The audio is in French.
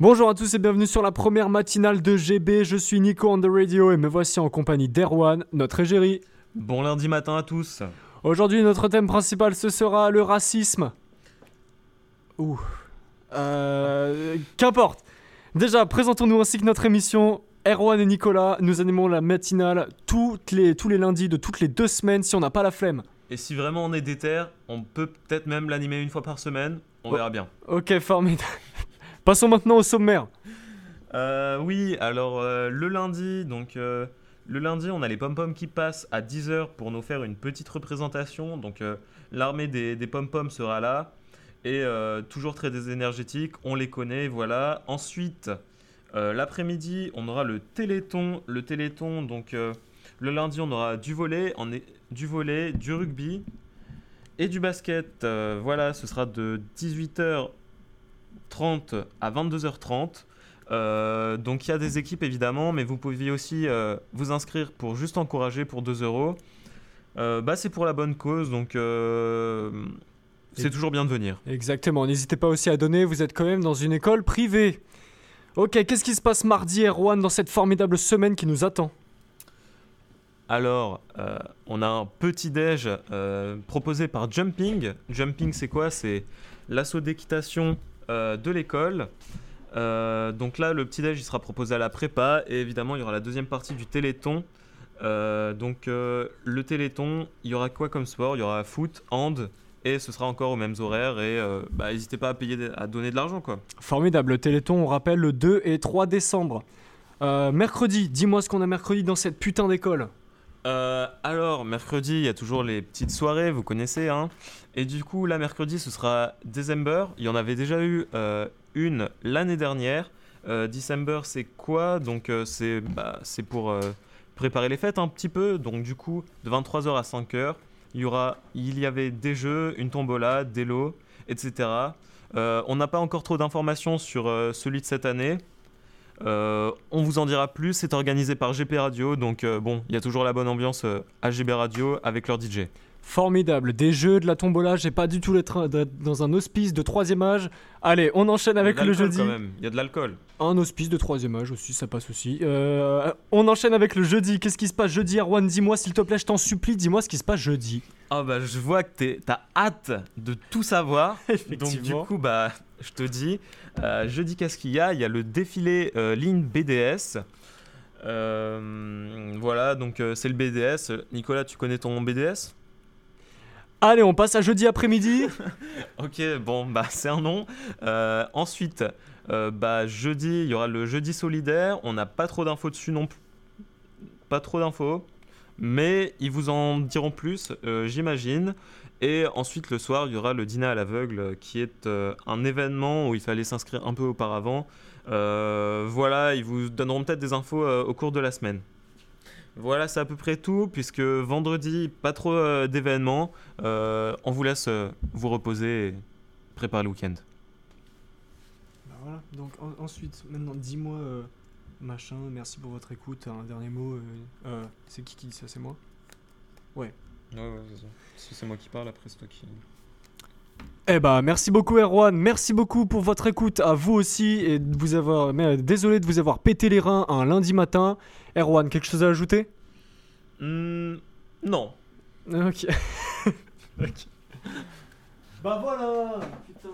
Bonjour à tous et bienvenue sur la première matinale de GB. Je suis Nico on the radio et me voici en compagnie d'Erwan, notre égérie. Bon lundi matin à tous. Aujourd'hui, notre thème principal ce sera le racisme. Ouh. Euh, Qu'importe. Déjà, présentons-nous ainsi que notre émission. Erwan et Nicolas, nous animons la matinale toutes les, tous les lundis de toutes les deux semaines si on n'a pas la flemme. Et si vraiment on est déter, on peut peut-être même l'animer une fois par semaine. On Oh. verra bien. Ok, formidable. Passons maintenant au sommaire. Euh, oui, alors euh, le lundi, donc euh, le lundi, on a les pom-poms qui passent à 10h pour nous faire une petite représentation. Donc l'armée des, des pom-poms sera là. Et toujours très énergétique, on les connaît, voilà. Ensuite, l'après-midi, on aura le téléthon. Le téléthon, donc le lundi, on aura du volet, du volet, du rugby et du basket. Voilà, ce sera de 18h30 à 22h30. Euh, donc il y a des équipes évidemment, mais vous pouvez aussi euh, vous inscrire pour juste encourager pour 2 euros. Euh, bah, c'est pour la bonne cause, donc c'est toujours bien de venir. Exactement, n'hésitez pas aussi à donner, vous êtes quand même dans une école privée. Ok, qu'est-ce qui se passe mardi, Erwan, dans cette formidable semaine qui nous attend? Alors, euh, on a un petit déj euh, proposé par Jumping. Jumping, c'est quoi? C'est l'assaut d'équitation de l'école. Euh, donc là, le petit déj, il sera proposé à la prépa. Et évidemment, il y aura la deuxième partie du téléthon. Euh, donc, euh, le téléthon, il y aura quoi comme sport? Il y aura foot, hand. Et ce sera encore aux mêmes horaires. Et euh, bah, n'hésitez pas à, payer, à donner de l'argent, quoi. Formidable, le Téléthon, on rappelle, le 2 et 3 décembre. Euh, mercredi, dis-moi ce qu'on a mercredi dans cette putain d'école. Euh, alors, mercredi, il y a toujours les petites soirées, vous connaissez, hein. Et du coup, là, mercredi, ce sera December. Il y en avait déjà eu euh, une l'année dernière. Euh, December, c'est quoi? Donc, euh, c'est bah, pour euh, préparer les fêtes un petit peu. Donc, du coup, de 23h à 5h, il y, aura, il y avait des jeux, une tombola, des lots, etc. On n'a pas encore trop d'informations sur celui de cette année. Euh, on vous en dira plus, c'est organisé par GP Radio, donc euh, bon, il y a toujours la bonne ambiance euh, à GP Radio avec leur DJ. Formidable, des jeux, de la tombola, j'ai pas du tout l'être dans un hospice de troisième âge. Allez, on enchaîne avec le jeudi. il y a de l'alcool. Un hospice de troisième âge aussi, ça passe aussi. Euh, on enchaîne avec le jeudi. Qu'est-ce qui se passe jeudi, Erwan? Dis-moi s'il te plaît, je t'en supplie, dis-moi ce qui se passe jeudi. Ah bah je vois que t'es- t'as hâte de tout savoir, donc du coup bah je te dis, euh, jeudi qu'est-ce qu'il y a Il y a le défilé euh, ligne BDS. Euh, voilà, donc euh, c'est le BDS. Nicolas, tu connais ton BDS Allez, on passe à jeudi après-midi. Ok, bon, bah c'est un nom. Euh, ensuite, bah, jeudi, il y aura le jeudi solidaire. On n'a pas trop d'infos dessus non plus. Pas trop d'infos. Mais ils vous en diront plus, euh, j'imagine. Et ensuite, le soir, il y aura le dîner à l'aveugle, euh, qui est euh, un événement où il fallait s'inscrire un peu auparavant. Voilà, ils vous donneront peut-être des infos au cours de la semaine. Voilà, c'est à peu près tout, puisque vendredi, pas trop d'événements. On vous laisse vous reposer et préparer le week-end. Bah voilà, donc en- ensuite, maintenant, dis-moi, machin, merci pour votre écoute. Un dernier mot, euh, euh, c'est qui qui dit ça C'est moi Ouais, ouais, Si c'est moi qui parle, après c'est toi qui. Eh bah, merci beaucoup, Erwan. Merci beaucoup pour votre écoute à vous aussi. Et de vous avoir. mais, euh, désolé de vous avoir pété les reins un lundi matin. Erwan, quelque chose à ajouter? Hmm, non. Ok. ok. Bah voilà Putain